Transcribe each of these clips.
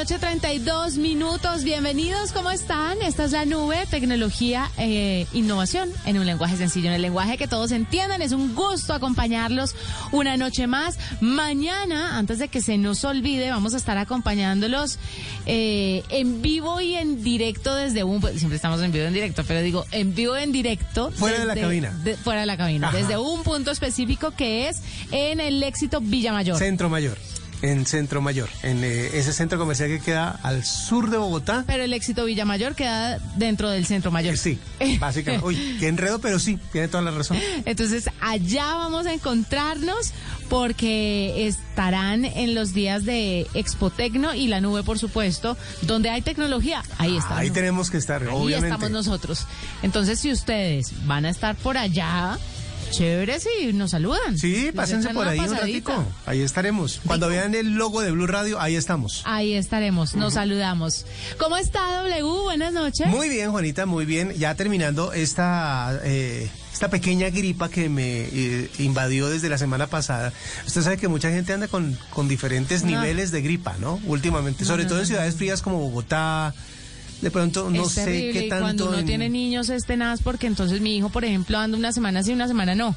Noche, 32 minutos. Bienvenidos, ¿cómo están? Esta es la nube, tecnología, e innovación en un lenguaje sencillo, en el lenguaje que todos entiendan. Es un gusto acompañarlos una noche más. Mañana, antes de que se nos olvide, vamos a estar acompañándolos eh, en vivo y en directo desde un... Pues, siempre estamos en vivo y en directo, pero digo, en vivo y en directo. Fuera de la cabina. fuera de la cabina, desde un punto específico que es en el éxito Villa Mayor. Centro Mayor en Centro Mayor, en eh, ese centro comercial que queda al sur de Bogotá. Pero el éxito Villamayor queda dentro del Centro Mayor. Sí, básicamente. Uy, qué enredo, pero sí, tiene toda la razón. Entonces, allá vamos a encontrarnos porque estarán en los días de Expotecno y la nube, por supuesto, donde hay tecnología. Ahí está. Ahí tenemos que estar, Ahí estamos nosotros. Entonces, si ustedes van a estar por allá, Chévere, sí, nos saludan. Sí, pásense por ahí un ratico. Ahí estaremos. Cuando vean el logo de Blue Radio, ahí estamos. Ahí estaremos, nos saludamos. ¿Cómo está W? Buenas noches. Muy bien, Juanita, muy bien. Ya terminando esta... Eh, esta pequeña gripa que me eh, invadió desde la semana pasada. Usted sabe que mucha gente anda con, con diferentes niveles de gripa, ¿no? Últimamente, sobre todo en ciudades frías como Bogotá, de pronto no sé qué tanto. cuando uno tiene niños es tenaz porque entonces mi hijo, por ejemplo, anda una semana sí, una semana no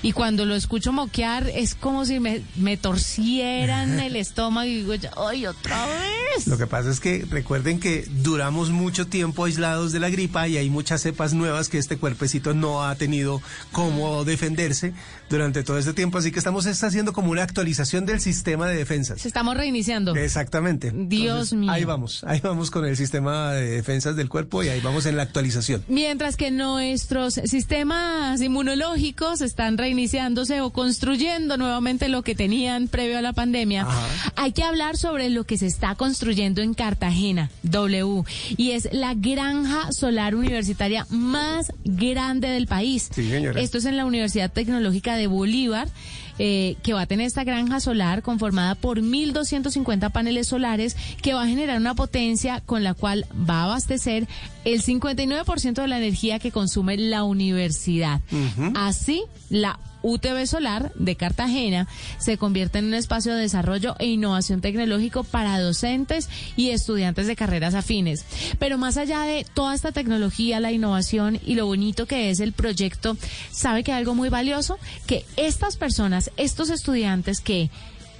y cuando lo escucho moquear es como si me, me torcieran el estómago y digo, ¡ay, otra vez! Lo que pasa es que recuerden que duramos mucho tiempo aislados de la gripa y hay muchas cepas nuevas que este cuerpecito no ha tenido cómo defenderse durante todo este tiempo, así que estamos haciendo como una actualización del sistema de defensas. Estamos reiniciando. Exactamente. Dios mío. Ahí vamos, ahí vamos con el sistema de defensas del cuerpo y ahí vamos en la actualización. Mientras que nuestros sistemas inmunológicos están reiniciándose o construyendo nuevamente lo que tenían previo a la pandemia, hay que hablar sobre lo que se está construyendo en Cartagena, W, y es la granja solar universitaria más grande del país. Sí, señora. Esto es en la Universidad Tecnológica de Bolívar. Eh, que va a tener esta granja solar conformada por 1.250 paneles solares que va a generar una potencia con la cual va a abastecer el 59% de la energía que consume la universidad. Así, la UTV Solar de Cartagena se convierte en un espacio de desarrollo e innovación tecnológico para docentes y estudiantes de carreras afines. Pero más allá de toda esta tecnología, la innovación y lo bonito que es el proyecto, sabe que hay algo muy valioso, que estas personas, estos estudiantes que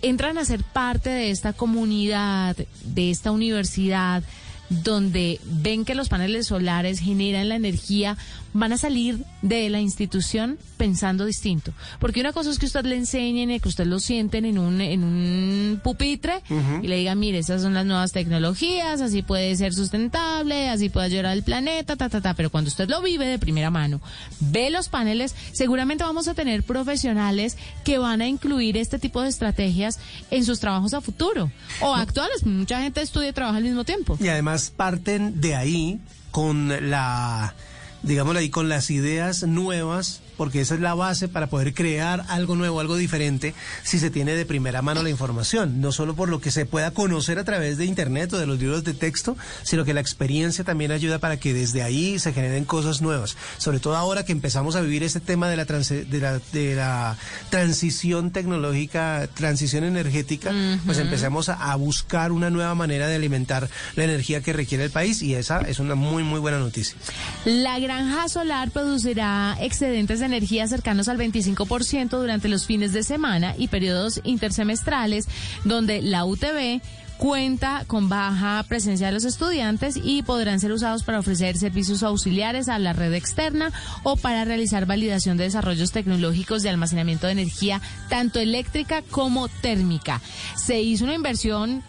entran a ser parte de esta comunidad, de esta universidad, donde ven que los paneles solares generan la energía, van a salir de la institución pensando distinto. Porque una cosa es que usted le enseñen y que usted lo sienten en un, en un pupitre y le digan, mire, esas son las nuevas tecnologías, así puede ser sustentable, así puede ayudar al planeta, ta, ta, ta. Pero cuando usted lo vive de primera mano, ve los paneles, seguramente vamos a tener profesionales que van a incluir este tipo de estrategias en sus trabajos a futuro o actuales. Mucha gente estudia y trabaja al mismo tiempo. Y además parten de ahí con la digámoslo ahí, con las ideas nuevas porque esa es la base para poder crear algo nuevo, algo diferente, si se tiene de primera mano la información, no solo por lo que se pueda conocer a través de Internet o de los libros de texto, sino que la experiencia también ayuda para que desde ahí se generen cosas nuevas, sobre todo ahora que empezamos a vivir este tema de la, de la, de la transición tecnológica, transición energética, pues empezamos a, a buscar una nueva manera de alimentar la energía que requiere el país y esa es una muy, muy buena noticia. La granja solar producirá excedentes de energía cercanos al 25% durante los fines de semana y periodos intersemestrales, donde la UTB cuenta con baja presencia de los estudiantes y podrán ser usados para ofrecer servicios auxiliares a la red externa o para realizar validación de desarrollos tecnológicos de almacenamiento de energía, tanto eléctrica como térmica. Se hizo una inversión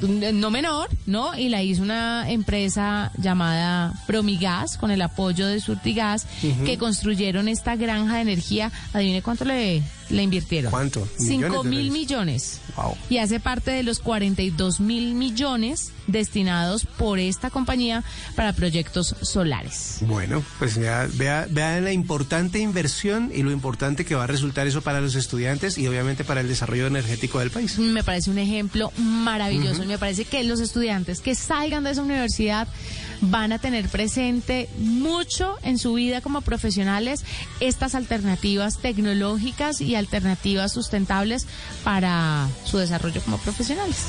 no menor, ¿no? Y la hizo una empresa llamada Promigas con el apoyo de Surtigas que construyeron esta granja de energía. Adivine cuánto le le invirtieron. ¿Cuánto? Cinco mil millones. Y hace parte de los 42 mil millones destinados por esta compañía para proyectos solares. Bueno, pues ya vea, vea la importante inversión y lo importante que va a resultar eso para los estudiantes y obviamente para el desarrollo energético del país. Me parece un ejemplo maravilloso. Me parece que los estudiantes que salgan de esa universidad van a tener presente mucho en su vida como profesionales estas alternativas tecnológicas y alternativas sustentables para su desarrollo como profesionales.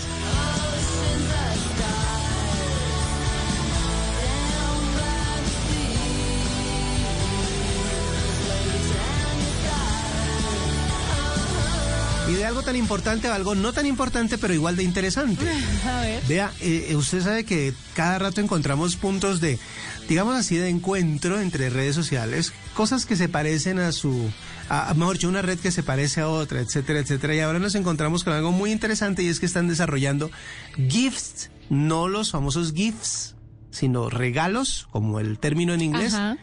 De algo tan importante a algo no tan importante, pero igual de interesante. A ver. Vea, eh, usted sabe que cada rato encontramos puntos de, digamos así, de encuentro entre redes sociales, cosas que se parecen a su, a, mejor dicho, una red que se parece a otra, etcétera, etcétera. Y ahora nos encontramos con algo muy interesante y es que están desarrollando gifts, no los famosos gifs, sino regalos, como el término en inglés, Ajá.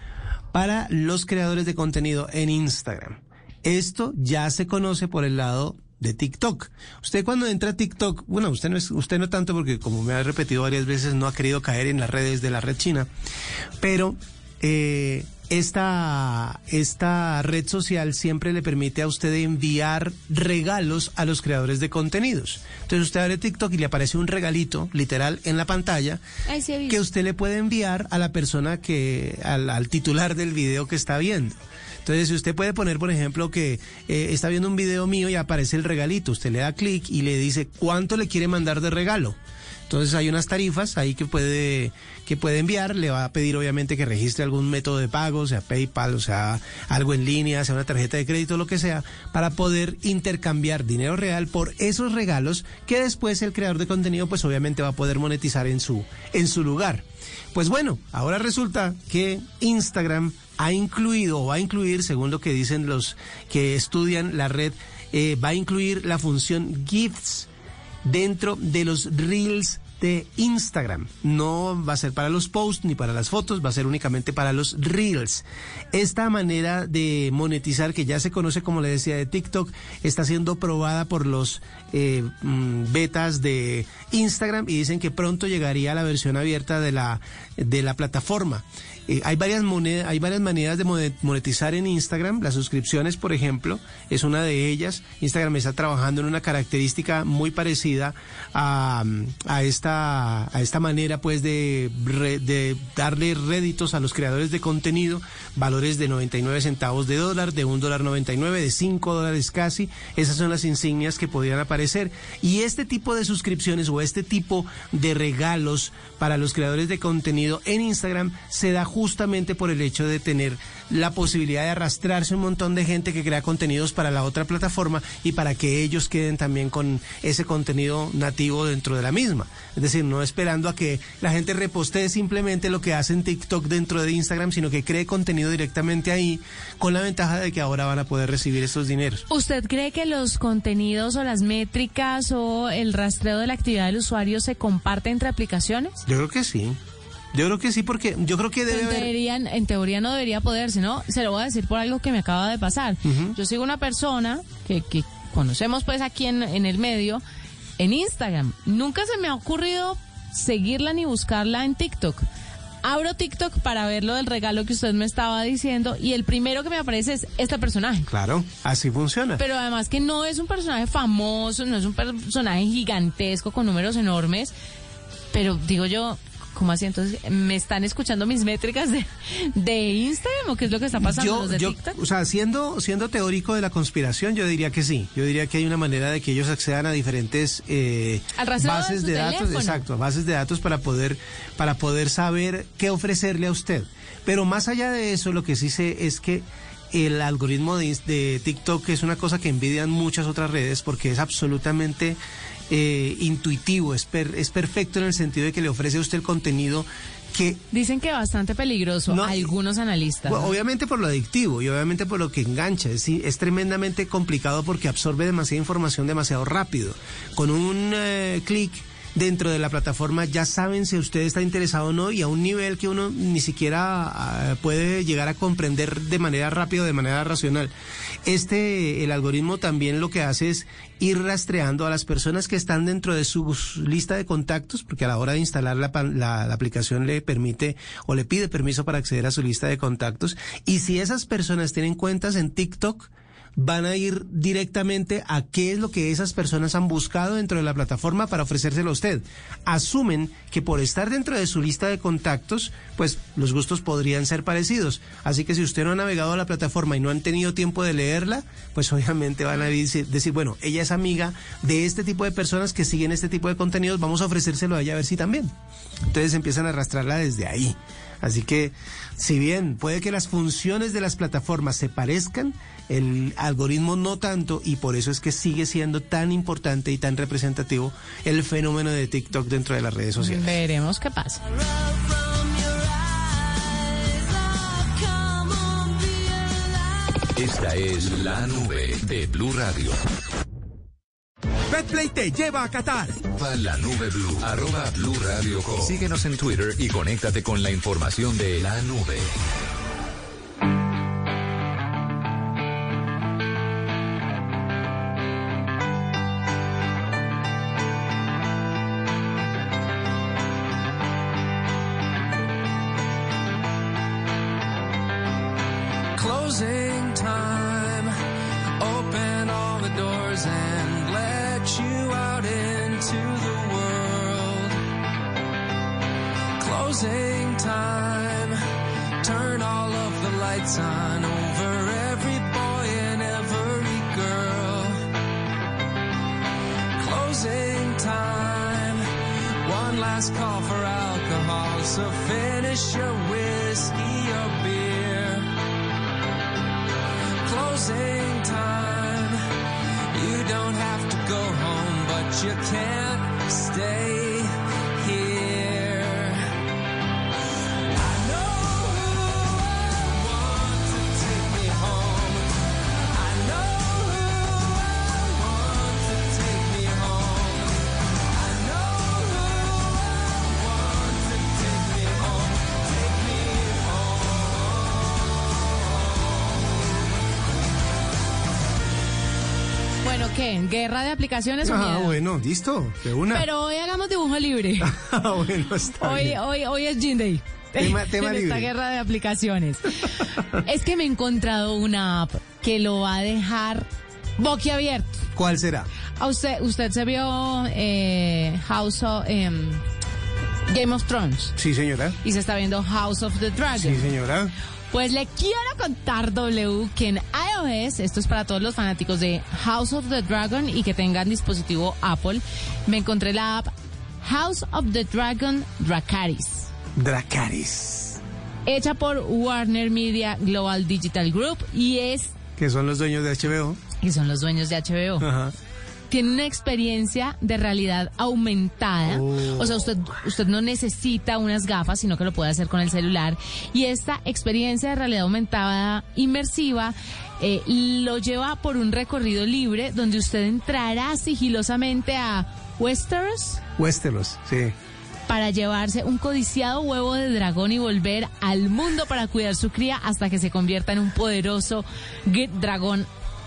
para los creadores de contenido en Instagram. Esto ya se conoce por el lado de TikTok. Usted cuando entra a TikTok, bueno, usted no es, usted no tanto porque como me ha repetido varias veces no ha querido caer en las redes de la red china, pero eh, esta, esta red social siempre le permite a usted enviar regalos a los creadores de contenidos. Entonces usted abre TikTok y le aparece un regalito, literal, en la pantalla, que usted le puede enviar a la persona que, al, al titular del video que está viendo. Entonces, si usted puede poner, por ejemplo, que eh, está viendo un video mío y aparece el regalito, usted le da clic y le dice cuánto le quiere mandar de regalo. Entonces hay unas tarifas ahí que puede, que puede enviar, le va a pedir obviamente que registre algún método de pago, sea PayPal, o sea algo en línea, sea una tarjeta de crédito, lo que sea, para poder intercambiar dinero real por esos regalos que después el creador de contenido pues obviamente va a poder monetizar en su, en su lugar. Pues bueno, ahora resulta que Instagram ha incluido o va a incluir, según lo que dicen los que estudian la red, eh, va a incluir la función GIFs dentro de los reels de Instagram. No va a ser para los posts ni para las fotos, va a ser únicamente para los reels. Esta manera de monetizar que ya se conoce como le decía de TikTok está siendo probada por los eh, mm, betas de Instagram y dicen que pronto llegaría la versión abierta de la de la plataforma. Eh, hay, varias monedas, hay varias maneras de monetizar en Instagram. Las suscripciones, por ejemplo, es una de ellas. Instagram está trabajando en una característica muy parecida a, a esta a esta manera pues de, de darle réditos a los creadores de contenido, valores de 99 centavos de dólar, de un dólar 99, de 5 dólares casi. Esas son las insignias que podrían aparecer. Y este tipo de suscripciones o este tipo de regalos para los creadores de contenido en Instagram se da justamente por el hecho de tener la posibilidad de arrastrarse un montón de gente que crea contenidos para la otra plataforma y para que ellos queden también con ese contenido nativo dentro de la misma. Es decir, no esperando a que la gente repostee simplemente lo que hace en TikTok dentro de Instagram, sino que cree contenido directamente ahí, con la ventaja de que ahora van a poder recibir esos dineros. ¿Usted cree que los contenidos o las métricas o el rastreo de la actividad del usuario se comparte entre aplicaciones? Yo creo que sí. Yo creo que sí, porque yo creo que debe en, haber... teoría, en teoría no debería poderse, ¿no? Se lo voy a decir por algo que me acaba de pasar. Yo sigo una persona que, que conocemos pues aquí en, en el medio, en Instagram. Nunca se me ha ocurrido seguirla ni buscarla en TikTok. Abro TikTok para ver lo del regalo que usted me estaba diciendo y el primero que me aparece es este personaje. Claro, así funciona. Pero además que no es un personaje famoso, no es un personaje gigantesco con números enormes, pero digo yo, ¿Cómo así? Entonces, ¿me están escuchando mis métricas de, de Instagram o qué es lo que está pasando Yo, los de yo, TikTok? o sea, siendo, siendo teórico de la conspiración, yo diría que sí. Yo diría que hay una manera de que ellos accedan a diferentes eh, Al de bases su de, datos, exacto, bases de datos para poder, para poder saber qué ofrecerle a usted. Pero más allá de eso, lo que sí sé es que el algoritmo de, de TikTok es una cosa que envidian muchas otras redes porque es absolutamente eh, intuitivo, es, per- es perfecto en el sentido de que le ofrece a usted el contenido que Dicen que bastante peligroso No, algunos analistas. bueno, ¿no? obviamente por lo adictivo y obviamente por lo que engancha. Es, es tremendamente complicado porque absorbe demasiada información demasiado rápido. Con un eh, clic dentro de la plataforma ya saben si usted está interesado o no y a un nivel que uno ni siquiera ah, puede llegar a comprender de manera rápida, de manera racional. Este, el algoritmo también lo que hace es ir rastreando a las personas que están dentro de su lista de contactos, porque a la hora de instalar la, la aplicación le permite o le pide permiso para acceder a su lista de contactos. Y si esas personas tienen cuentas en TikTok, van a ir directamente a qué es lo que esas personas han buscado dentro de la plataforma para ofrecérselo a usted. Asumen que por estar dentro de su lista de contactos, pues los gustos podrían ser parecidos. Así que si usted no ha navegado a la plataforma y no han tenido tiempo de leerla, pues obviamente van a decir, decir, bueno, ella es amiga de este tipo de personas que siguen este tipo de contenidos, vamos a ofrecérselo a ella a ver si también. Entonces empiezan a arrastrarla desde ahí. Así que, si bien puede que las funciones de las plataformas se parezcan, el algoritmo no tanto y por eso es que sigue siendo tan importante y tan representativo el fenómeno de TikTok dentro de las redes sociales. Veremos qué pasa. Esta es la nube de Blue Radio. Betplay te lleva a Qatar. La nube Blue, arroba Blue Radio Co. Síguenos en Twitter y conéctate con la información de la nube. ¿Qué? ¿Guerra de aplicaciones Ah, bueno, listo, de una. Pero hoy hagamos dibujo libre. Ah, bueno, está Hoy, bien. hoy, hoy es Gin Day. Tema- tema en esta libre. guerra de aplicaciones. es que me he encontrado una app que lo va a dejar boquiabierto. ¿Cuál será? A usted, usted se vio eh, House of em, Game of Thrones Sí, señora. y se está viendo House of the Dragon. Sí, señora. Pues le quiero contar, W, que en iOS, esto es para todos los fanáticos de House of the Dragon y que tengan dispositivo Apple, me encontré la app House of the Dragon Dracaris, Dracaris. hecha por Warner Media Global Digital Group y es, Que son los dueños de HBO. que son los dueños de HBO. Ajá. Tiene una experiencia de realidad aumentada. Oh. O sea, usted, usted no necesita unas gafas, sino que lo puede hacer con el celular. Y esta experiencia de realidad aumentada inmersiva eh, lo lleva por un recorrido libre donde usted entrará sigilosamente a Westeros Westeros, sí. para llevarse un codiciado huevo de dragón y volver al mundo para cuidar su cría hasta que se convierta en un poderoso dragón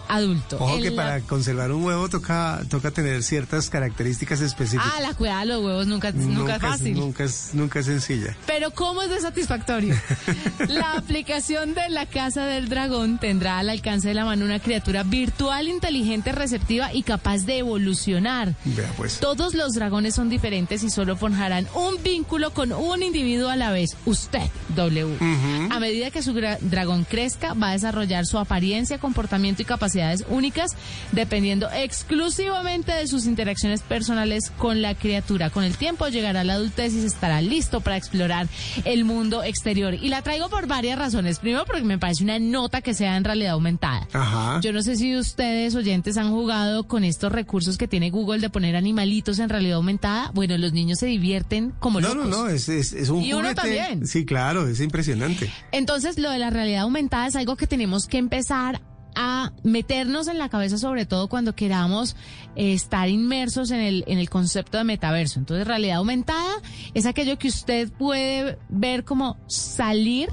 adulto. Ojo que la- para conservar un huevo toca, toca tener ciertas características específicas. Ah, la cuidada de los huevos nunca, nunca, es fácil. Nunca es, nunca es sencilla. Pero ¿cómo es de satisfactorio? la aplicación de la Casa del Dragón tendrá al alcance de la mano una criatura virtual, inteligente, receptiva y capaz de evolucionar. Vea pues. Todos los dragones son diferentes y solo forjarán un vínculo con un individuo a la vez, usted, W. A medida que su dragón crezca, va a desarrollar su apariencia, comportamiento y capacidades únicas, dependiendo exclusivamente de sus interacciones personales con la criatura. Con el tiempo llegará a la adultez y se estará listo para explorar el mundo exterior. Y la traigo por varias razones. Primero, porque me parece una nota que sea en realidad aumentada. Ajá. Yo no sé si ustedes, oyentes, han jugado con estos recursos que tiene Google de poner animalitos en realidad aumentada. Bueno, los niños se divierten como No, locos. no, no, es, es, es un Y uno también. Sí, claro, es impresionante. Entonces, lo de la realidad aumentada es algo que tenemos que empezar a meternos en la cabeza, sobre todo cuando queramos eh, estar inmersos en el, en el concepto de metaverso. Entonces, realidad aumentada es aquello que usted puede ver como salir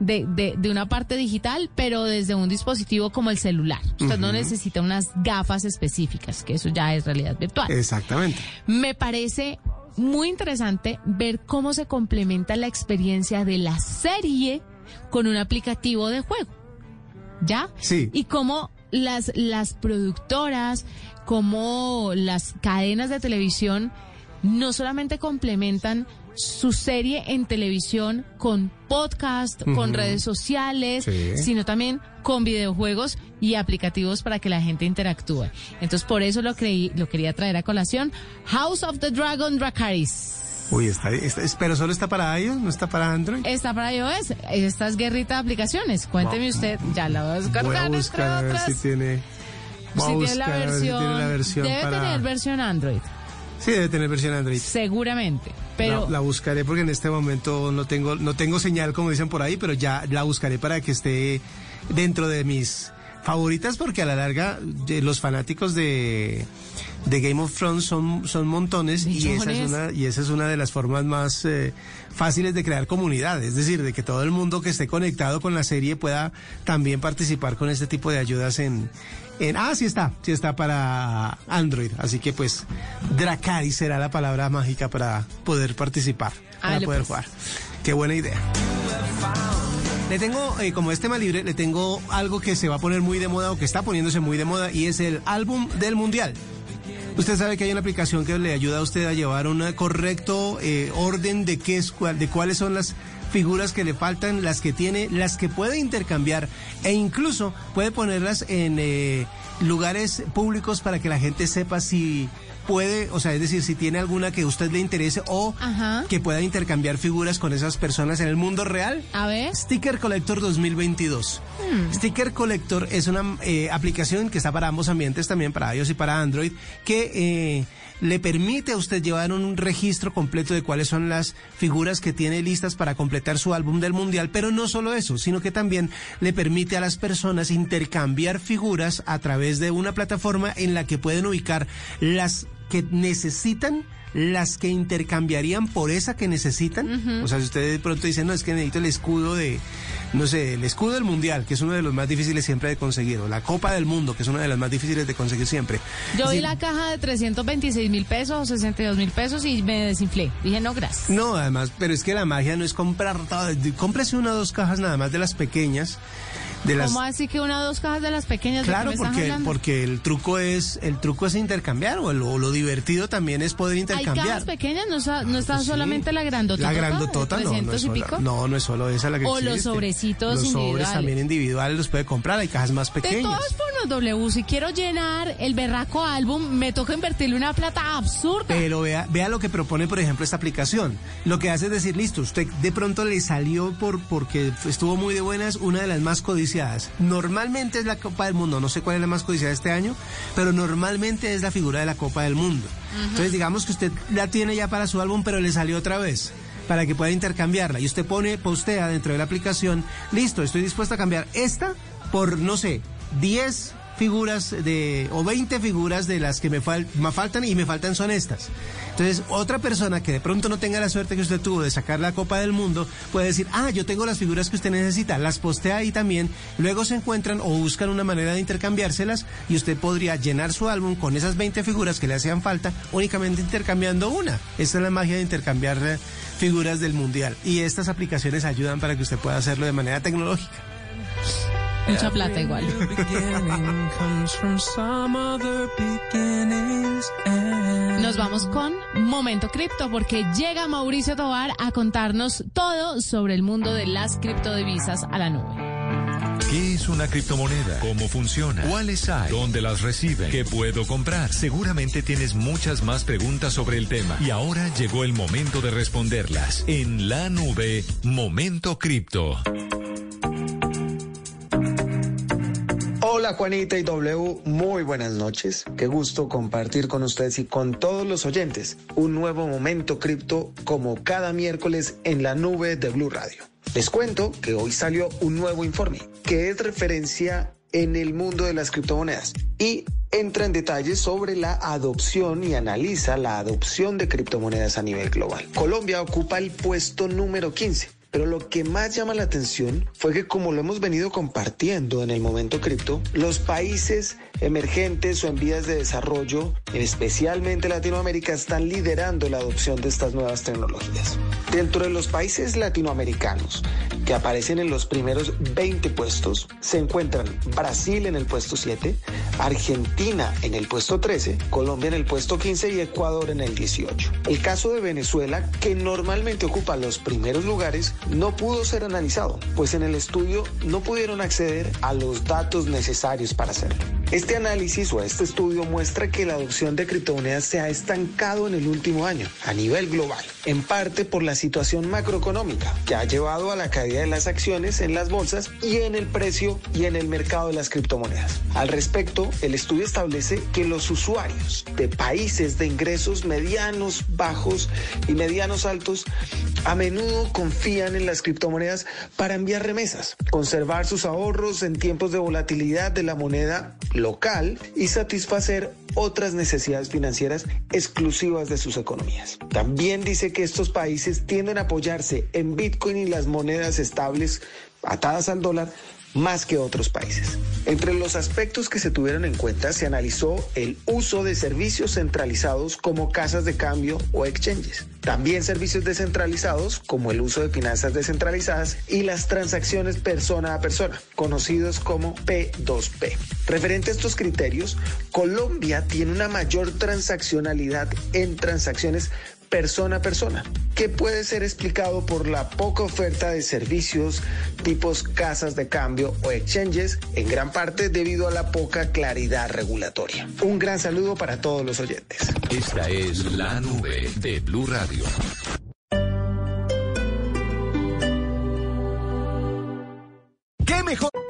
de, de, de una parte digital, pero desde un dispositivo como el celular. Usted no necesita unas gafas específicas, que eso ya es realidad virtual. Exactamente. Me parece muy interesante ver cómo se complementa la experiencia de la serie con un aplicativo de juego. ¿Ya? Sí. Y cómo las, las productoras, como las cadenas de televisión, no solamente complementan su serie en televisión con podcast, con redes sociales, Sí. sino también con videojuegos y aplicativos para que la gente interactúe. Entonces, por eso lo creí, lo quería traer a colación. House of the Dragon Dracaris. Uy, está, está- pero solo está para iOS, no está para Android. Está para iOS. Esta es guerrita de aplicaciones. Cuénteme usted, ya la voy a Voy a descargar buscar a ver si tiene. Voy a Si tiene la buscar a ver si versión, tiene la versión debe para. tener versión Android, Sí, debe tener versión Android. seguramente. Pero la, la buscaré porque en este momento no tengo no tengo señal como dicen por ahí, pero ya la buscaré para que esté dentro de mis favoritas porque a la larga los fanáticos de, de Game of Thrones son, son montones y esa, es una, y esa es una de las formas más eh, fáciles de crear comunidad, es decir, de que todo el mundo que esté conectado con la serie pueda también participar con este tipo de ayudas en... en ah, sí está, sí está para Android, así que pues Dracaris será la palabra mágica para poder participar, para poder pues. jugar. Qué buena idea. Le tengo, eh, como es tema libre, le tengo algo que se va a poner muy de moda o que está poniéndose muy de moda y es el álbum del mundial. Usted sabe que hay una aplicación que le ayuda a usted a llevar un correcto eh, orden de qué es de cuáles son las figuras que le faltan, las que tiene, las que puede intercambiar e incluso puede ponerlas en eh, lugares públicos para que la gente sepa si puede, o sea, es decir, si tiene alguna que a usted le interese o Ajá. que pueda intercambiar figuras con esas personas en el mundo real. a ver, Sticker Collector 2022. Sticker Collector es una eh, aplicación que está para ambos ambientes, también para iOS y para Android, que eh, le permite a usted llevar un registro completo de cuáles son las figuras que tiene listas para completar su álbum del mundial, pero no solo eso, sino que también le permite a las personas intercambiar figuras a través de una plataforma en la que pueden ubicar las que necesitan las que intercambiarían por esa que necesitan. O sea, si usted de pronto dice, no, es que necesito el escudo de, no sé, el escudo del mundial, que es uno de los más difíciles siempre de conseguir, o la Copa del Mundo, que es una de las más difíciles de conseguir siempre. yo vi la caja de 326 mil pesos o 62 mil pesos y me desinflé. Dije, no, gracias. No, además, pero es que la magia no es comprar todo, cómprese una o dos cajas nada más de las pequeñas. De las, ¿Cómo así que una o dos cajas de las pequeñas? ¿De Claro, porque, porque el truco es el truco es intercambiar o lo, lo divertido también es poder Hay intercambiar. cajas pequeñas, no, no está Pues sí. solamente la grandotota. La grandotota, de no, no 300 es, y pico. no, no es solo esa la que O los sobrecitos Los sobres individuales. también individuales los puede comprar, hay cajas más De pequeñas. todas formas, W, si quiero llenar el berraco álbum, me toca invertirle una plata absurda. Pero vea, vea lo que propone, por ejemplo, esta aplicación. Lo que hace es decir, listo, usted de pronto le salió por porque estuvo muy de buenas una de las más codiciadas. Normalmente es la Copa del Mundo, no sé cuál es la más codiciada este año, pero normalmente es la figura de la Copa del Mundo. Entonces, digamos que usted la tiene ya para su álbum, pero le salió otra vez para que pueda intercambiarla. Y usted pone, postea dentro de la aplicación, listo, estoy dispuesto a cambiar esta por, no sé, 10 figuras de o 20 figuras de las que me, fal- me faltan y me faltan son estas. Entonces, otra persona que de pronto no tenga la suerte que usted tuvo de sacar la Copa del Mundo puede decir, ah, yo tengo las figuras que usted necesita, las postea ahí también, luego se encuentran o buscan una manera de intercambiárselas y usted podría llenar su álbum con esas 20 figuras que le hacían falta únicamente intercambiando una. Esa es la magia de intercambiar eh, figuras del Mundial. Y estas aplicaciones ayudan para que usted pueda hacerlo de manera tecnológica. Mucha plata igual. Nos vamos con Momento Cripto porque llega Mauricio Tobar a contarnos todo sobre el mundo de las criptodivisas a la nube. ¿Qué es una criptomoneda? ¿Cómo funciona? ¿Cuáles hay? ¿Dónde las reciben? ¿Qué puedo comprar? Seguramente tienes muchas más preguntas sobre el tema. Y ahora llegó el momento de responderlas. En la nube, Momento Cripto. Hola Juanita y W, muy buenas noches. Qué gusto compartir con ustedes y con todos los oyentes un nuevo momento cripto como cada miércoles en la nube de Blue Radio. Les cuento que hoy salió un nuevo informe que es referencia en el mundo de las criptomonedas y entra en detalles sobre la adopción y analiza la adopción de criptomonedas a nivel global. Colombia ocupa el puesto número 15. Pero lo que más llama la atención fue que como lo hemos venido compartiendo en el momento cripto, los países emergentes o en vías de desarrollo, especialmente Latinoamérica, están liderando la adopción de estas nuevas tecnologías. Dentro de los países latinoamericanos que aparecen en los primeros 20 puestos, se encuentran Brasil en el puesto 7, Argentina en el puesto 13, Colombia en el puesto 15 y Ecuador en el 18. El caso de Venezuela, que normalmente ocupa los primeros lugares, no pudo ser analizado, pues en el estudio no pudieron acceder a los datos necesarios para hacerlo. Este análisis o este estudio muestra que la adopción de criptomonedas se ha estancado en el último año a nivel global, en parte por la situación macroeconómica que ha llevado a la caída de las acciones en las bolsas y en el precio y en el mercado de las criptomonedas. Al respecto, el estudio establece que los usuarios de países de ingresos medianos, bajos y medianos altos a menudo confían en las criptomonedas para enviar remesas, conservar sus ahorros en tiempos de volatilidad de la moneda local y satisfacer otras necesidades financieras exclusivas de sus economías. También dice que estos países tienden a apoyarse en Bitcoin y las monedas estables atadas al dólar más que otros países. Entre los aspectos que se tuvieron en cuenta se analizó el uso de servicios centralizados como casas de cambio o exchanges. También servicios descentralizados como el uso de finanzas descentralizadas y las transacciones persona a persona, conocidos como P2P. Referente a estos criterios, Colombia tiene una mayor transaccionalidad en transacciones persona a persona, que puede ser explicado por la poca oferta de servicios tipos casas de cambio o exchanges, en gran parte debido a la poca claridad regulatoria. Un gran saludo para todos los oyentes. Esta es la nube de Blue Radio. ¿Qué mejor?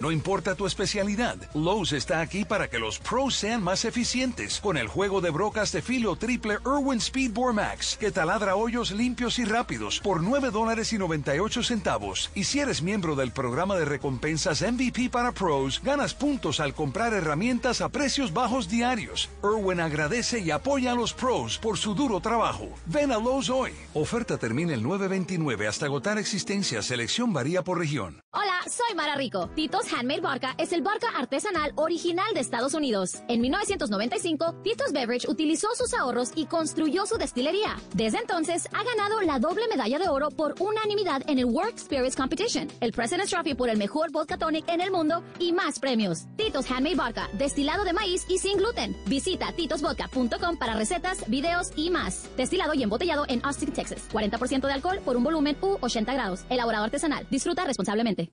No importa tu especialidad, Lowe's está aquí para que los pros sean más eficientes con el juego de brocas de filo triple Irwin Speedbore Max que taladra hoyos limpios y rápidos por 9 dólares y 98 centavos. Y si eres miembro del programa de recompensas MVP para pros, ganas puntos al comprar herramientas a precios bajos diarios. Irwin agradece y apoya a los pros por su duro trabajo. Ven a Lowe's hoy. Oferta termina el 929 hasta agotar existencia. Selección varía por región. Hola, soy Mara Rico. Tito's Handmade Vodka es el vodka artesanal original de Estados Unidos. En 1995, Tito's Beverage utilizó sus ahorros y construyó su destilería. Desde entonces, ha ganado la doble medalla de oro por unanimidad en el World Spirits Competition, el President's Trophy por el mejor vodka tonic en el mundo y más premios. Tito's Handmade Vodka, destilado de maíz y sin gluten. Visita titosvodka.com para recetas, videos y más. Destilado y embotellado en Austin, Texas. 40% de alcohol por un volumen U 80 grados. Elaborado artesanal. Disfruta responsablemente.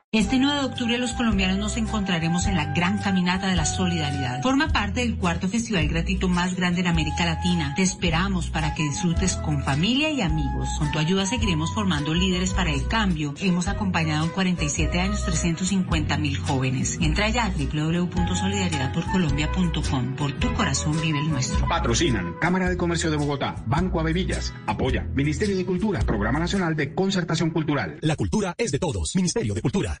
Este 9 de octubre los colombianos nos encontraremos en la Gran Caminata de la Solidaridad. Forma parte del cuarto festival gratuito más grande en América Latina. Te esperamos para que disfrutes con familia y amigos. Con tu ayuda seguiremos formando líderes para el cambio. Hemos acompañado en 47 años 350 mil jóvenes. Entra ya a www.solidaridadporcolombia.com. Por tu corazón vive el nuestro. Patrocinan Cámara de Comercio de Bogotá, Banco Avevillas, apoya Ministerio de Cultura, Programa Nacional de Concertación Cultural. La cultura es de todos. Ministerio de Cultura.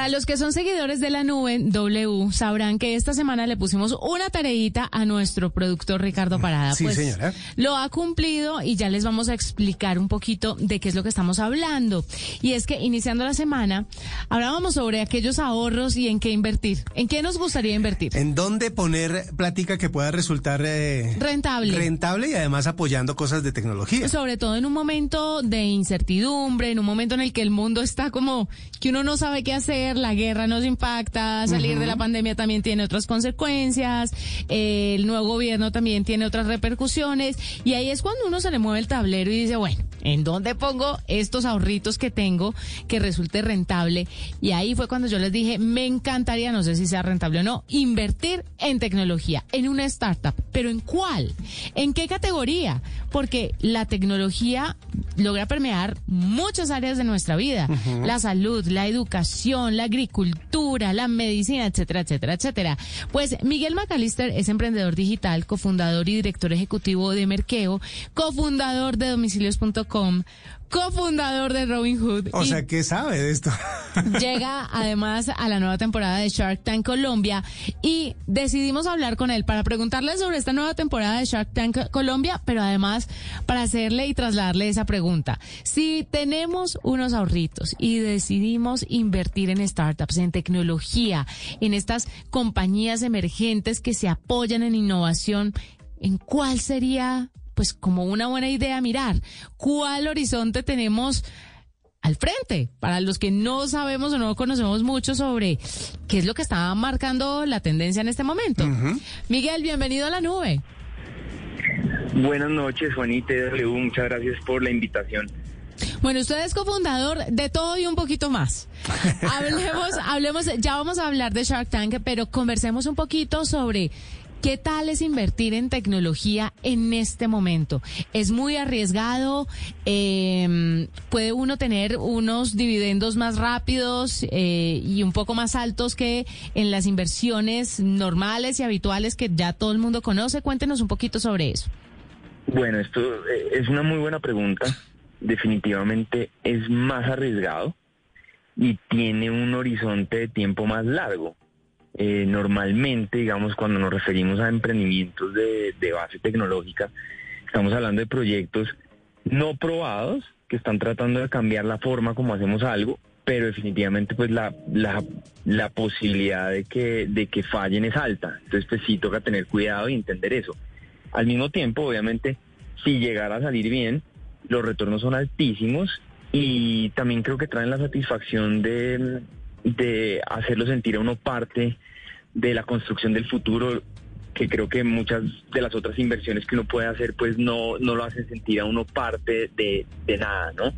Para los que son seguidores de la nube W, sabrán que esta semana le pusimos una tareita a nuestro productor Ricardo Parada. Sí, pues, señora. Lo ha cumplido y ya les vamos a explicar un poquito de qué es lo que estamos hablando. Y es que iniciando la semana, hablábamos sobre aquellos ahorros y en qué invertir. ¿En qué nos gustaría invertir? ¿En dónde poner plática que pueda resultar eh, Rentable. rentable y además apoyando cosas de tecnología? Sobre todo en un momento de incertidumbre, en un momento en el que el mundo está como que uno no sabe qué hacer, la guerra nos impacta, salir de la pandemia también tiene otras consecuencias, eh, el nuevo gobierno también tiene otras repercusiones y ahí es cuando uno se le mueve el tablero y dice, bueno, ¿en dónde pongo estos ahorritos que tengo que resulte rentable? Y ahí fue cuando yo les dije, me encantaría, no sé si sea rentable o no, invertir en tecnología, en una startup, pero ¿en cuál? ¿En qué categoría? Porque la tecnología logra permear muchas áreas de nuestra vida, la salud, la educación, la agricultura, la medicina, etcétera, etcétera, etcétera. Pues Miguel McAllister es emprendedor digital, cofundador y director ejecutivo de Merkeo, cofundador de domicilios.com, cofundador de Robin Hood. O y sea, ¿qué sabe de esto? llega además a la nueva temporada de Shark Tank Colombia y decidimos hablar con él para preguntarle sobre esta nueva temporada de Shark Tank Colombia, pero además para hacerle y trasladarle esa pregunta. Si tenemos unos ahorritos y decidimos invertir en startups, en tecnología, en estas compañías emergentes que se apoyan en innovación, ¿en cuál sería pues como una buena idea mirar? ¿Cuál horizonte tenemos? al frente, para los que no sabemos o no conocemos mucho sobre qué es lo que está marcando la tendencia en este momento. Miguel, bienvenido a la nube. Buenas noches, Juanita W. Muchas gracias por la invitación. Bueno, usted es cofundador de todo y un poquito más. hablemos, hablemos, ya vamos a hablar de Shark Tank, pero conversemos un poquito sobre ¿Qué tal es invertir en tecnología en este momento? ¿Es muy arriesgado? Eh, ¿Puede uno tener unos dividendos más rápidos eh, y un poco más altos que en las inversiones normales y habituales que ya todo el mundo conoce? Cuéntenos un poquito sobre eso. Bueno, esto eh, es una muy buena pregunta. Definitivamente es más arriesgado y tiene un horizonte de tiempo más largo. Eh, normalmente, digamos, cuando nos referimos a emprendimientos de, base tecnológica, estamos hablando de proyectos no probados que están tratando de cambiar la forma como hacemos algo, pero definitivamente pues la, la, la posibilidad de que, de que fallen es alta. Entonces pues sí toca tener cuidado y entender eso. Al mismo tiempo, obviamente, si llegara a salir bien, los retornos son altísimos y también creo que traen la satisfacción de, de hacerlo sentir a uno parte de la construcción del futuro que creo que muchas de las otras inversiones que uno puede hacer pues no, no lo hacen sentir a uno parte de, de nada, ¿no?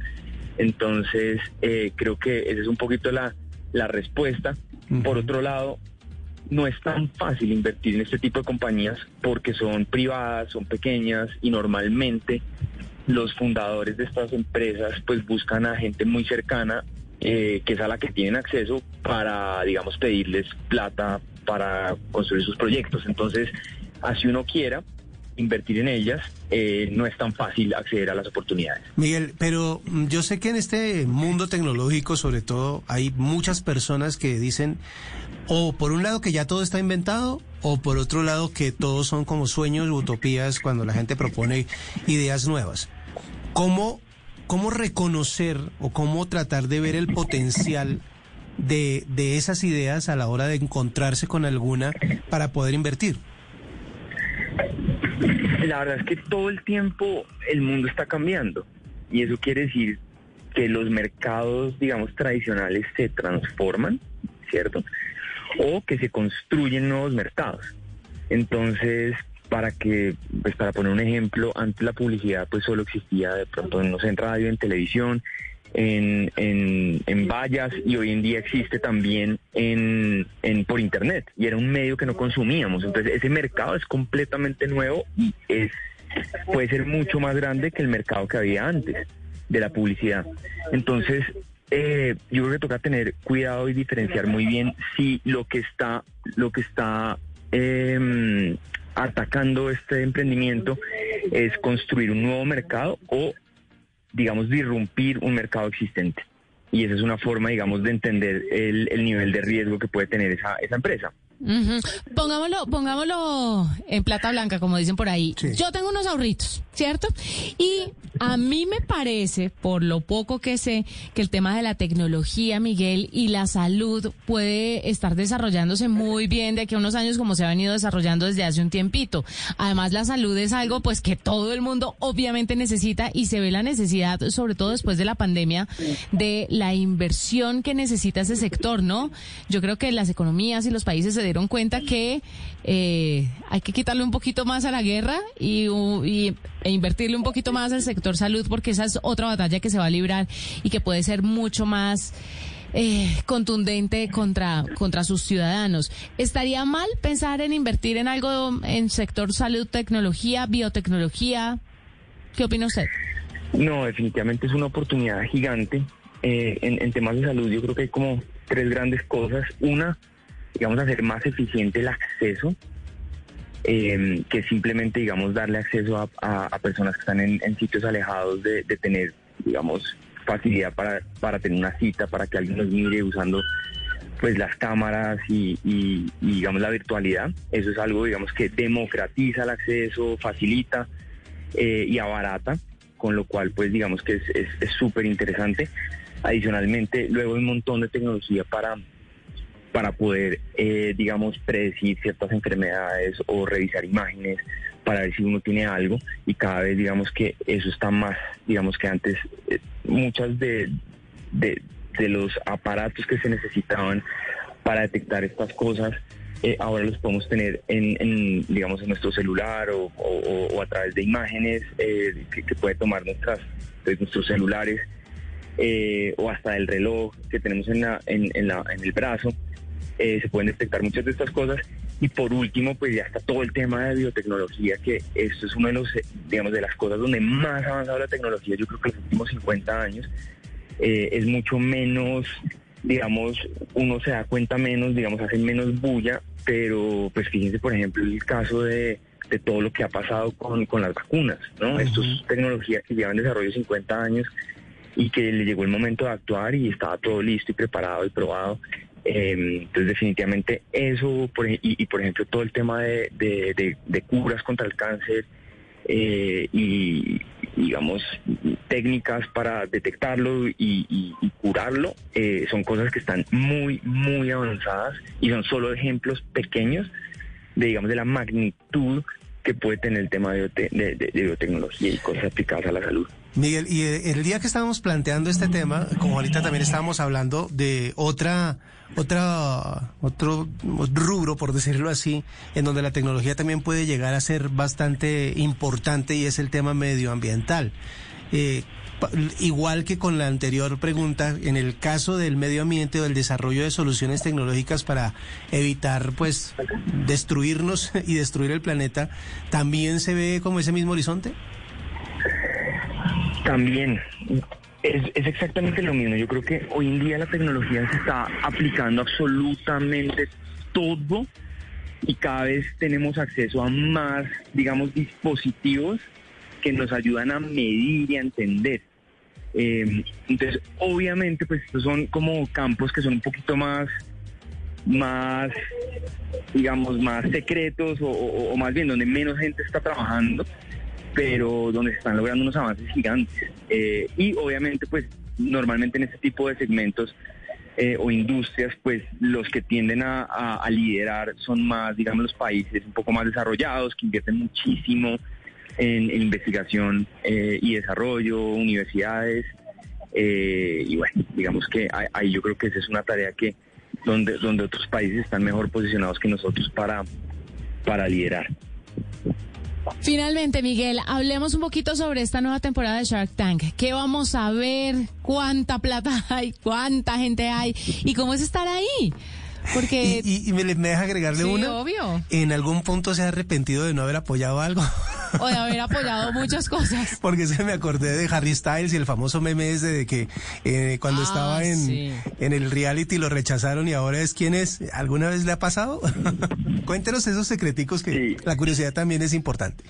Entonces eh, creo que esa es un poquito la, la respuesta. Por otro lado, no es tan fácil invertir en este tipo de compañías porque son privadas, son pequeñas y normalmente los fundadores de estas empresas pues buscan a gente muy cercana eh, que es a la que tienen acceso para, digamos, pedirles plata para construir sus proyectos. Entonces, así uno quiera, invertir en ellas, eh, no es tan fácil acceder a las oportunidades. Miguel, pero mm, yo sé que en este mundo tecnológico, sobre todo, hay muchas personas que dicen, o por un lado que ya todo está inventado, o por otro lado que todos son como sueños, utopías, cuando la gente propone ideas nuevas. ¿Cómo, cómo reconocer o cómo tratar de ver el potencial de, de esas ideas a la hora de encontrarse con alguna para poder invertir? La verdad es que todo el tiempo el mundo está cambiando y eso quiere decir que los mercados, digamos, tradicionales se transforman, ¿cierto? O que se construyen nuevos mercados. Entonces, para que, pues para poner un ejemplo, antes la publicidad pues solo existía de pronto, no sé, en radio, en televisión, en, en, en vallas y hoy en día existe también en, en por internet y era un medio que no consumíamos. Entonces ese mercado es completamente nuevo y es puede ser mucho más grande que el mercado que había antes de la publicidad. Entonces eh, yo creo que toca tener cuidado y diferenciar muy bien si lo que está lo que está eh, atacando este emprendimiento es construir un nuevo mercado o digamos, disrumpir un mercado existente. Y esa es una forma, digamos, de entender el, el nivel de riesgo que puede tener esa, esa empresa. Pongámoslo, pongámoslo en plata blanca, como dicen por ahí. Yo tengo unos ahorritos, ¿cierto? Y a mí me parece, por lo poco que sé, que el tema de la tecnología, Miguel, y la salud puede estar desarrollándose muy bien de aquí a unos años como se ha venido desarrollando desde hace un tiempito. Además, la salud es algo pues que todo el mundo obviamente necesita y se ve la necesidad, sobre todo después de la pandemia, de la inversión que necesita ese sector, ¿no? Yo creo que las economías y los países se dieron cuenta que eh, hay que quitarle un poquito más a la guerra y, y- e invertirle un poquito más al sector salud porque esa es otra batalla que se va a librar y que puede ser mucho más eh, contundente contra, contra sus ciudadanos. ¿Estaría mal pensar en invertir en algo en sector salud, tecnología, biotecnología? ¿Qué opina usted? No, definitivamente es una oportunidad gigante. Eh, en temas de salud yo creo que hay como tres grandes cosas. Una, digamos, hacer más eficiente el acceso, eh, que simplemente, digamos, darle acceso a, a- personas que están en, sitios alejados de, tener, digamos, facilidad para, para tener una cita, para que alguien los mire usando pues las cámaras y, y- digamos la virtualidad. Eso es algo, digamos, que democratiza el acceso, facilita eh, y abarata, con lo cual, pues digamos que es es- es súper interesante. Adicionalmente, luego hay un montón de tecnología para, para poder, eh, digamos, predecir ciertas enfermedades o revisar imágenes para ver si uno tiene algo y cada vez, digamos, que eso está más, digamos que antes eh, muchas de, de, los aparatos que se necesitaban para detectar estas cosas, eh, ahora los podemos tener en, digamos, en nuestro celular o, a través de imágenes eh, que, puede tomar nuestras, de nuestros celulares o hasta el reloj que tenemos en, la, en, en la- en el brazo. Eh, se pueden detectar muchas de estas cosas. Y por último, pues ya está todo el tema de biotecnología, que esto es uno de los, eh, digamos, de las cosas donde más ha avanzado la tecnología, yo creo que en los últimos 50 años, eh, es mucho menos, digamos, uno se da cuenta menos, digamos, hacen menos bulla, pero pues fíjense, por ejemplo, el caso de, de todo lo que ha pasado con, con las vacunas, ¿no? Esto es tecnología que lleva en desarrollo 50 años y que le llegó el momento de actuar y estaba todo listo y preparado y probado. Eh, entonces definitivamente eso por y, y, por ejemplo todo el tema de, de- curas contra el cáncer eh, y digamos técnicas para detectarlo y, curarlo eh, son cosas que están muy muy avanzadas y son solo ejemplos pequeños de digamos de la magnitud que puede tener el tema de- de- de biotecnología y cosas aplicadas a la salud. Miguel, y eh, el día que estábamos planteando este tema, como ahorita también estábamos hablando de otra, otra, otro rubro, por decirlo así, en donde la tecnología también puede llegar a ser bastante importante y es el tema medioambiental. Eh, igual que con la anterior pregunta, en el caso del medio ambiente o del desarrollo de soluciones tecnológicas para evitar, pues, destruirnos y destruir el planeta, ¿también se ve como ese mismo horizonte? También es, es exactamente lo mismo. Yo creo que hoy en día la tecnología se está aplicando absolutamente todo y cada vez tenemos acceso a más, digamos, dispositivos que nos ayudan a medir y a entender. Eh, entonces, obviamente, pues estos son como campos que son un poquito más, más, digamos, más secretos o, más bien donde menos gente está trabajando, pero donde se están logrando unos avances gigantes. Eh, y obviamente, pues normalmente en este tipo de segmentos eh, o industrias, pues los que tienden a, liderar son más, digamos, los países un poco más desarrollados, que invierten muchísimo en, investigación eh, y desarrollo, universidades. y bueno, digamos que ahí yo creo que esa es una tarea que donde, donde otros países están mejor posicionados que nosotros para, para liderar. Finalmente, Miguel, hablemos un poquito sobre esta nueva temporada de Shark Tank. ¿Qué vamos a ver? ¿Cuánta plata hay? ¿Cuánta gente hay? ¿Y cómo es estar ahí? Porque... Y, y- y me, me deja agregarle Sí, una. obvio. ¿En algún punto se ha arrepentido de no haber apoyado algo? O de haber apoyado muchas cosas. Porque se me acordé de Harry Styles y el famoso meme ese de que eh, cuando Ah, estaba en, sí. en el reality lo rechazaron y ahora es quién es. ¿Alguna vez le ha pasado? Cuéntenos esos secreticos que la curiosidad también es importante.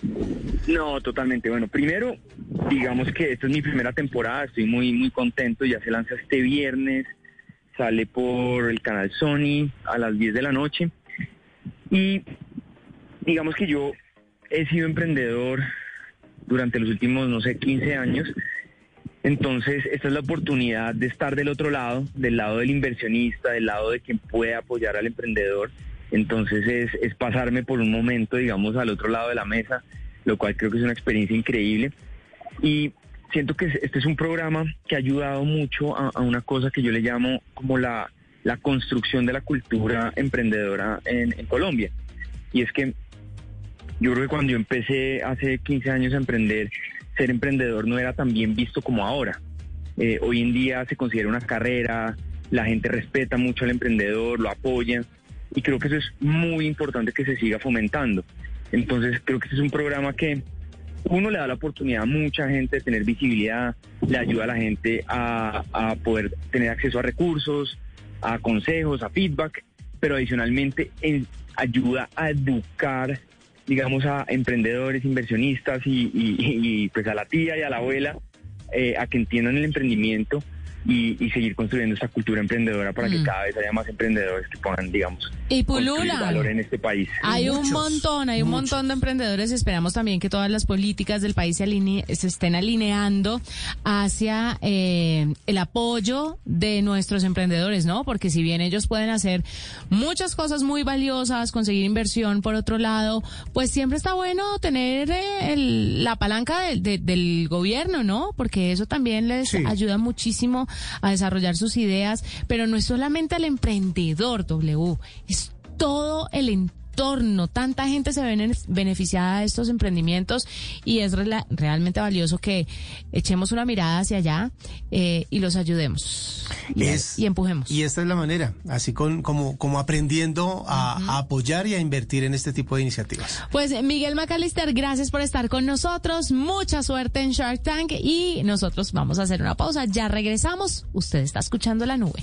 No, totalmente. Bueno, primero, digamos que esta es mi primera temporada, estoy muy, muy contento, ya se lanza este viernes, sale por el canal Sony a las 10 de la noche y digamos que yo he sido emprendedor durante los últimos, no sé, 15 años. Entonces, esta es la oportunidad de estar del otro lado, del lado del inversionista, del lado de quien puede apoyar al emprendedor. Entonces, es, es pasarme por un momento, digamos, al otro lado de la mesa, lo cual creo que es una experiencia increíble. Y siento que este es un programa que ha ayudado mucho a, una cosa que yo le llamo como la, la construcción de la cultura emprendedora en, en Colombia. Y es que yo creo que cuando yo empecé hace 15 años a emprender, ser emprendedor no era tan bien visto como ahora. Eh, hoy en día se considera una carrera, la gente respeta mucho al emprendedor, lo apoya y creo que eso es muy importante que se siga fomentando. Entonces creo que este es un programa que uno le da la oportunidad a mucha gente de tener visibilidad, le ayuda a la gente a, a poder tener acceso a recursos, a consejos, a feedback, pero adicionalmente en- ayuda a educar, digamos, a emprendedores, inversionistas y, y- y, pues a la tía y a la abuela eh, a que entiendan el emprendimiento y, y seguir construyendo esta cultura emprendedora para Mm. que cada vez haya más emprendedores que puedan, digamos, Y valor en este país. Hay un montón, hay un montón de emprendedores. Esperamos también que todas las políticas del país se, aline- se estén alineando hacia eh, el apoyo de nuestros emprendedores, ¿no? Porque si bien ellos pueden hacer muchas cosas muy valiosas, conseguir inversión por otro lado, pues siempre está bueno tener eh, el- la palanca del- de- del gobierno, ¿no? Porque eso también les Sí. ayuda muchísimo a desarrollar sus ideas, pero no es solamente al emprendedor, W, es todo el entorno. Tanta gente se ve beneficiada de estos emprendimientos y es realmente valioso que echemos una mirada hacia allá eh, y los ayudemos y, Es- y empujemos. Y esta es la manera, así con, como, como aprendiendo a, a apoyar y a invertir en este tipo de iniciativas. Pues Miguel McAllister, gracias por estar con nosotros. Mucha suerte en Shark Tank y nosotros vamos a hacer una pausa. Ya regresamos. Usted está escuchando la nube.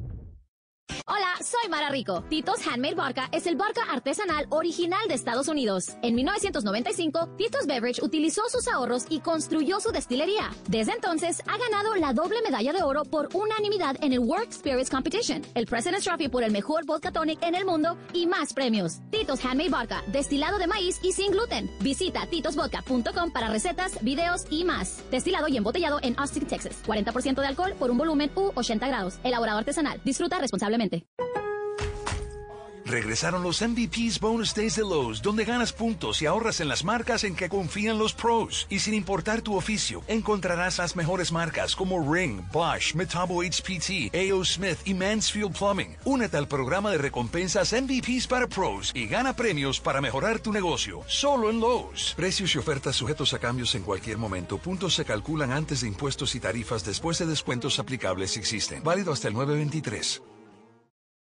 Hola, soy Mara Rico. Tito's Handmade Vodka es el vodka artesanal original de Estados Unidos. En 1995, Tito's Beverage utilizó sus ahorros y construyó su destilería. Desde entonces, ha ganado la doble medalla de oro por unanimidad en el World Spirits Competition, el President's Trophy por el mejor vodka tonic en el mundo y más premios. Tito's Handmade Vodka, destilado de maíz y sin gluten. Visita titosvodka.com para recetas, videos y más. Destilado y embotellado en Austin, Texas. 40% de alcohol por un volumen U 80 grados. Elaborado artesanal. Disfruta responsablemente. Regresaron los MVPs Bonus Days de Lowe's, donde ganas puntos y ahorras en las marcas en que confían los pros. Y sin importar tu oficio, encontrarás las mejores marcas como Ring, Bosch, Metabo HPT, A.O. Smith y Mansfield Plumbing. Únete al programa de recompensas MVPs para pros y gana premios para mejorar tu negocio. Solo en Lowe's. Precios y ofertas sujetos a cambios en cualquier momento. Puntos se calculan antes de impuestos y tarifas después de descuentos aplicables si existen. Válido hasta el 923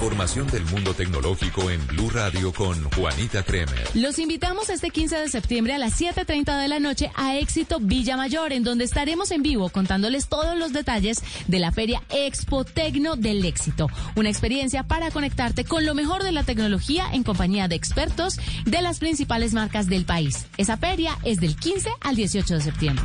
Información del mundo tecnológico en Blue Radio con Juanita Kremer. Los invitamos este 15 de septiembre a las 7.30 de la noche a Éxito Villa Mayor, en donde estaremos en vivo contándoles todos los detalles de la feria Expo Tecno del Éxito. Una experiencia para conectarte con lo mejor de la tecnología en compañía de expertos de las principales marcas del país. Esa feria es del 15 al 18 de septiembre.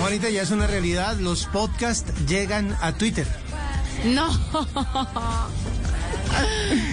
Juanita, ya es una realidad. Los podcasts llegan a Twitter. No.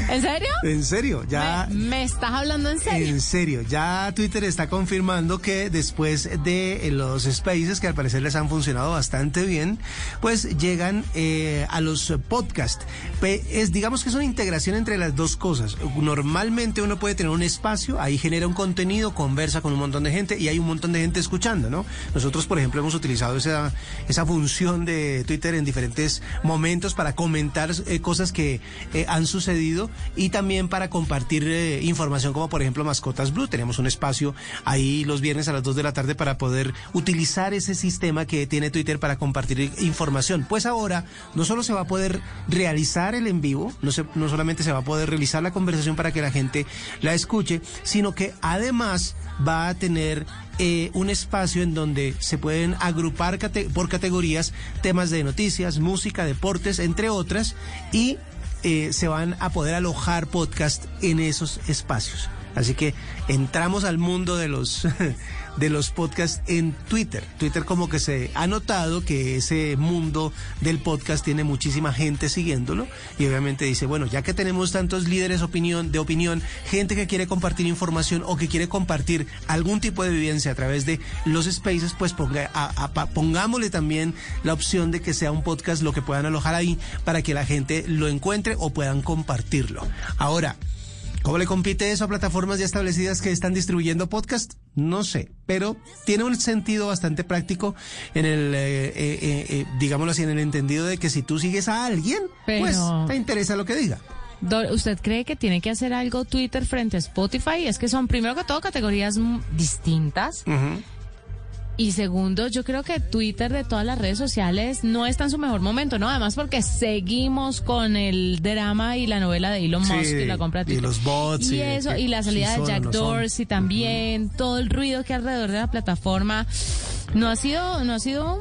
¿En serio? En serio, ya. ¿Me, me estás hablando en serio? En serio, ya Twitter está confirmando que después de eh, los spaces, que al parecer les han funcionado bastante bien, pues llegan eh, a los podcasts. Es, digamos que es una integración entre las dos cosas. Normalmente uno puede tener un espacio, ahí genera un contenido, conversa con un montón de gente y hay un montón de gente escuchando, ¿no? Nosotros, por ejemplo, hemos utilizado esa, esa función de Twitter en diferentes momentos para comentar eh, cosas que eh, han sucedido y también para compartir eh, información como por ejemplo Mascotas Blue. Tenemos un espacio ahí los viernes a las 2 de la tarde para poder utilizar ese sistema que tiene Twitter para compartir información. Pues ahora no solo se va a poder realizar el en vivo, no, se- no solamente se va a poder realizar la conversación para que la gente la escuche, sino que además va a tener eh, un espacio en donde se pueden agrupar por categorías temas de noticias, música, deportes, entre otras, y eh, se van a poder alojar podcast en esos espacios. Así que entramos al mundo de los de los podcasts en Twitter. Twitter como que se ha notado que ese mundo del podcast tiene muchísima gente siguiéndolo y obviamente dice, bueno, ya que tenemos tantos líderes opinión de opinión, gente que quiere compartir información o que quiere compartir algún tipo de vivencia a través de los spaces, pues ponga, a- pongámosle también la opción de que sea un podcast lo que puedan alojar ahí para que la gente lo encuentre o puedan compartirlo. Ahora, ¿Cómo le compite eso a plataformas ya establecidas que están distribuyendo podcast? No sé, pero tiene un sentido bastante práctico en el, eh, eh, eh, eh, digámoslo así, en el entendido de que si tú sigues a alguien, pues te interesa lo que diga. ¿Usted cree que tiene que hacer algo Twitter frente a Spotify? Es que son, primero que todo, categorías distintas. Y segundo, yo creo que Twitter de todas las redes sociales no está en su mejor momento, ¿no? Además porque seguimos con el drama y la novela de Elon Sí, Musk y la compra de y Twitter. los bots Y y eso, y la salida de Jack. Dorsey también, todo el ruido que hay alrededor de la plataforma, no ha sido, no ha sido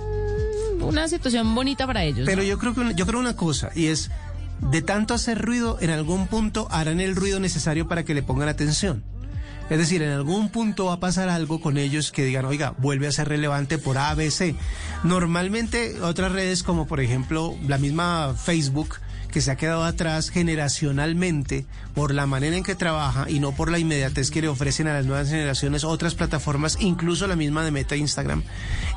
una situación bonita para ellos. Pero ¿no? yo creo que una- yo creo una cosa y es de tanto hacer ruido en algún punto harán el ruido necesario para que le pongan atención. Es decir, en algún punto va a pasar algo con ellos que digan, oiga, vuelve a ser relevante por ABC. Normalmente otras redes como por ejemplo la misma Facebook, que se ha quedado atrás generacionalmente por la manera en que trabaja y no por la inmediatez que le ofrecen a las nuevas generaciones otras plataformas, incluso la misma de Meta Instagram.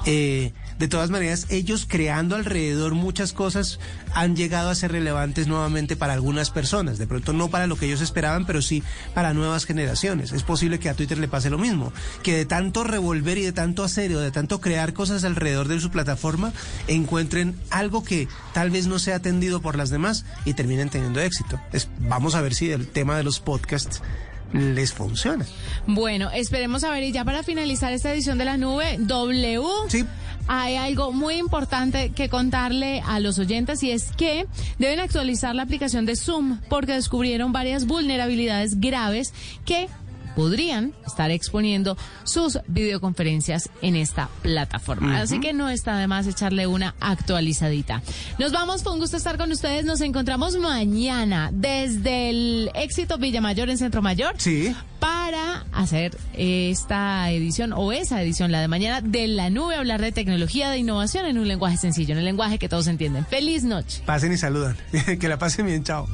Eh, de todas maneras, ellos creando alrededor muchas cosas han llegado a ser relevantes nuevamente para algunas personas. De pronto no para lo que ellos esperaban, pero sí para nuevas generaciones. Es posible que a Twitter le pase lo mismo, que de tanto revolver y de tanto hacer o de tanto crear cosas alrededor de su plataforma, encuentren algo que tal vez no sea atendido por las demás y terminen teniendo éxito. Es- vamos a ver si el tema de los podcasts les funciona. Bueno, esperemos a ver y ya para finalizar esta edición de la nube, W. Hay algo muy importante que contarle a los oyentes y es que deben actualizar la aplicación de Zoom porque descubrieron varias vulnerabilidades graves que podrían estar exponiendo sus videoconferencias en esta plataforma. Así que no está de más echarle una actualizadita. Nos vamos, fue un gusto estar con ustedes. Nos encontramos mañana desde el éxito Villamayor en Centro Mayor. Sí. Para hacer esta edición o esa edición, la de mañana, de la nube, hablar de tecnología, de innovación en un lenguaje sencillo, en el lenguaje que todos entienden. Feliz noche. Pasen y saludan. que la pasen bien, chao.